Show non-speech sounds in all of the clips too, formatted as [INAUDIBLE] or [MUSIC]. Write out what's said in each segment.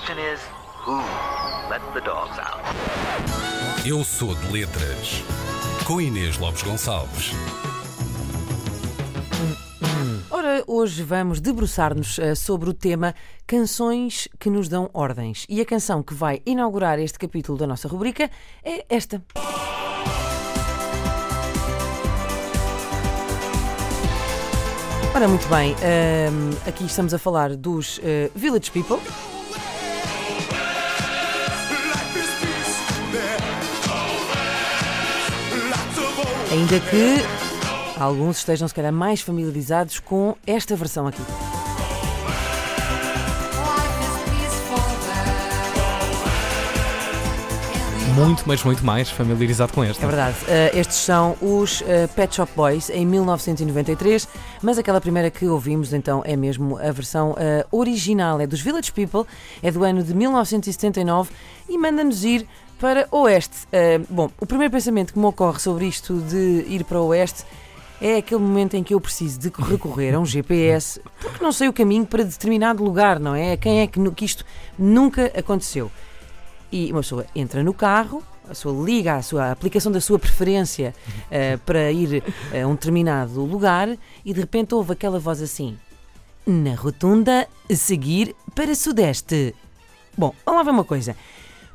question is, who let the dogs out? Eu sou de letras. Com Inês Lopes Gonçalves. Ora, hoje vamos debruçar-nos eh, sobre o tema Canções que nos dão ordens. E a canção que vai inaugurar este capítulo da nossa rubrica é esta. Ora, muito bem, ehm, aqui estamos a falar dos eh, Village People. Ainda que alguns estejam, se calhar, mais familiarizados com esta versão aqui. Muito, mas muito mais familiarizado com esta. É verdade. Uh, estes são os uh, Pet Shop Boys em 1993, mas aquela primeira que ouvimos então é mesmo a versão uh, original, é dos Village People, é do ano de 1979 e manda-nos ir para Oeste. bom, o primeiro pensamento que me ocorre sobre isto de ir para Oeste é aquele momento em que eu preciso de recorrer a um GPS porque não sei o caminho para determinado lugar, não é? Quem é que, que isto nunca aconteceu? E uma pessoa entra no carro, a pessoa liga a sua a aplicação da sua preferência uh, [LAUGHS] para ir a um determinado lugar e de repente ouve aquela voz assim: Na rotunda, a seguir para Sudeste. Bom, vamos lá ver uma coisa.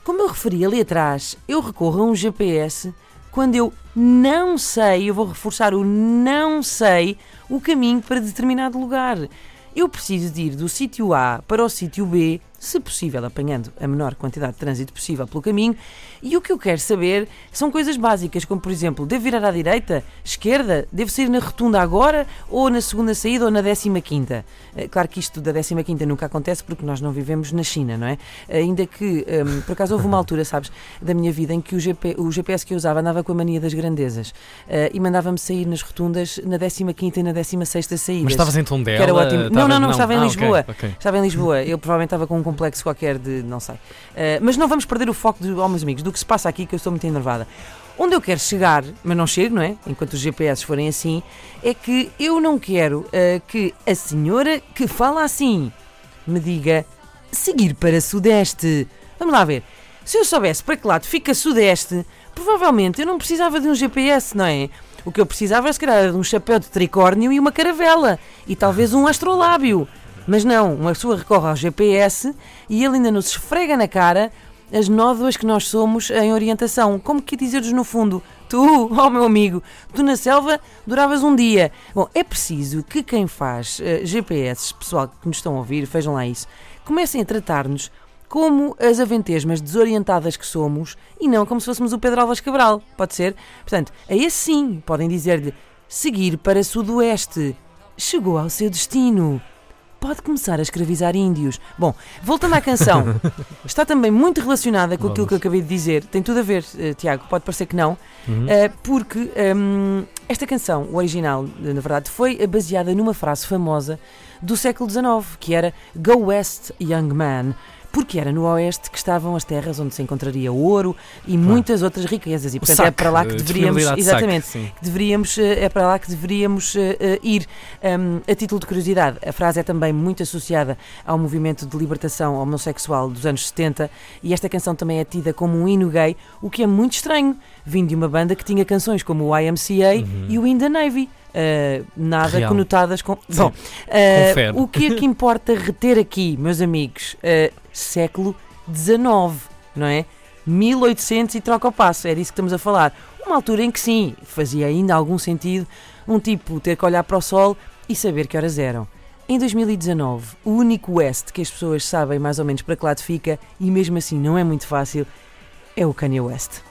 Como eu referi ali atrás, eu recorro a um GPS quando eu não sei, eu vou reforçar o não sei, o caminho para determinado lugar. Eu preciso de ir do sítio A para o sítio B se possível apanhando a menor quantidade de trânsito possível pelo caminho. E o que eu quero saber são coisas básicas, como por exemplo, devo virar à direita, esquerda, devo sair na rotunda agora ou na segunda saída ou na décima quinta. Eh, claro que isto da décima quinta nunca acontece porque nós não vivemos na China, não é? Ainda que, um, por acaso houve uma altura, sabes, da minha vida em que o, GP, o GPS que eu usava andava com a mania das grandezas uh, e mandava-me sair nas rotundas na décima quinta e na décima sexta saída. Mas estavas em Tondela? Que era ótimo. Não, não, não, estava em ah, Lisboa. Okay, okay. Estava em Lisboa. Eu provavelmente estava com um complexo qualquer de. não sei. Uh, mas não vamos perder o foco, de, oh, meus amigos, do que se passa aqui, que eu estou muito enervada. Onde eu quero chegar, mas não chego, não é? Enquanto os GPS forem assim, é que eu não quero uh, que a senhora que fala assim me diga seguir para Sudeste. Vamos lá ver. Se eu soubesse para que lado fica Sudeste, provavelmente eu não precisava de um GPS, não é? O que eu precisava, se calhar, de um chapéu de tricórnio e uma caravela. E talvez um astrolábio. Mas não, uma pessoa recorre ao GPS e ele ainda nos esfrega na cara as nódoas que nós somos em orientação. Como que dizer-nos no fundo? Tu, [LAUGHS] oh meu amigo, tu na selva duravas um dia. Bom, é preciso que quem faz uh, eh, GPS, pessoal que nos estão a ouvir, vejam lá isso, comecem a tratar-nos como as aventesmas desorientadas que somos e não como se fôssemos o Pedro Alves Cabral. Pode ser? Portanto, a esse sim podem dizer-lhe seguir para sudoeste. Chegou ao seu destino pode começar a escravizar índios. Bom, voltando à canção, [LAUGHS] está também muito relacionada com Vamos. aquilo que eu acabei de dizer. Tem tudo a ver, uh, Tiago, pode parecer que não, uhum. uh, porque um, ehm, esta canção, o original, na verdade, foi baseada numa frase famosa do século XIX, que era Go West, Young Man porque era no oeste que estavam as terras onde se encontraria o ouro e muitas outras riquezas. E portanto é para lá que deveríamos exatamente saque, deveríamos eh, é para lá que deveríamos uh, ir. Um, a título de curiosidade a frase é também muito associada ao movimento de libertação homossexual dos anos 70 e esta canção também é tida como um hino gay o que é muito estranho vindo de uma banda que tinha canções como o YMCA uhum. e o In the Navy uh, nada Real. conotadas com. Bom, uh, o que é que importa reter aqui, meus amigos? Uh, século XIX, não é? 1800 e troca o passo, é disso que estamos a falar. Uma altura em que sim, fazia ainda algum sentido um tipo ter que olhar para o sol e saber que horas eram. Em 2019, o único West que as pessoas sabem mais ou menos para que lado fica, e mesmo assim não é muito fácil, é o Kanye West.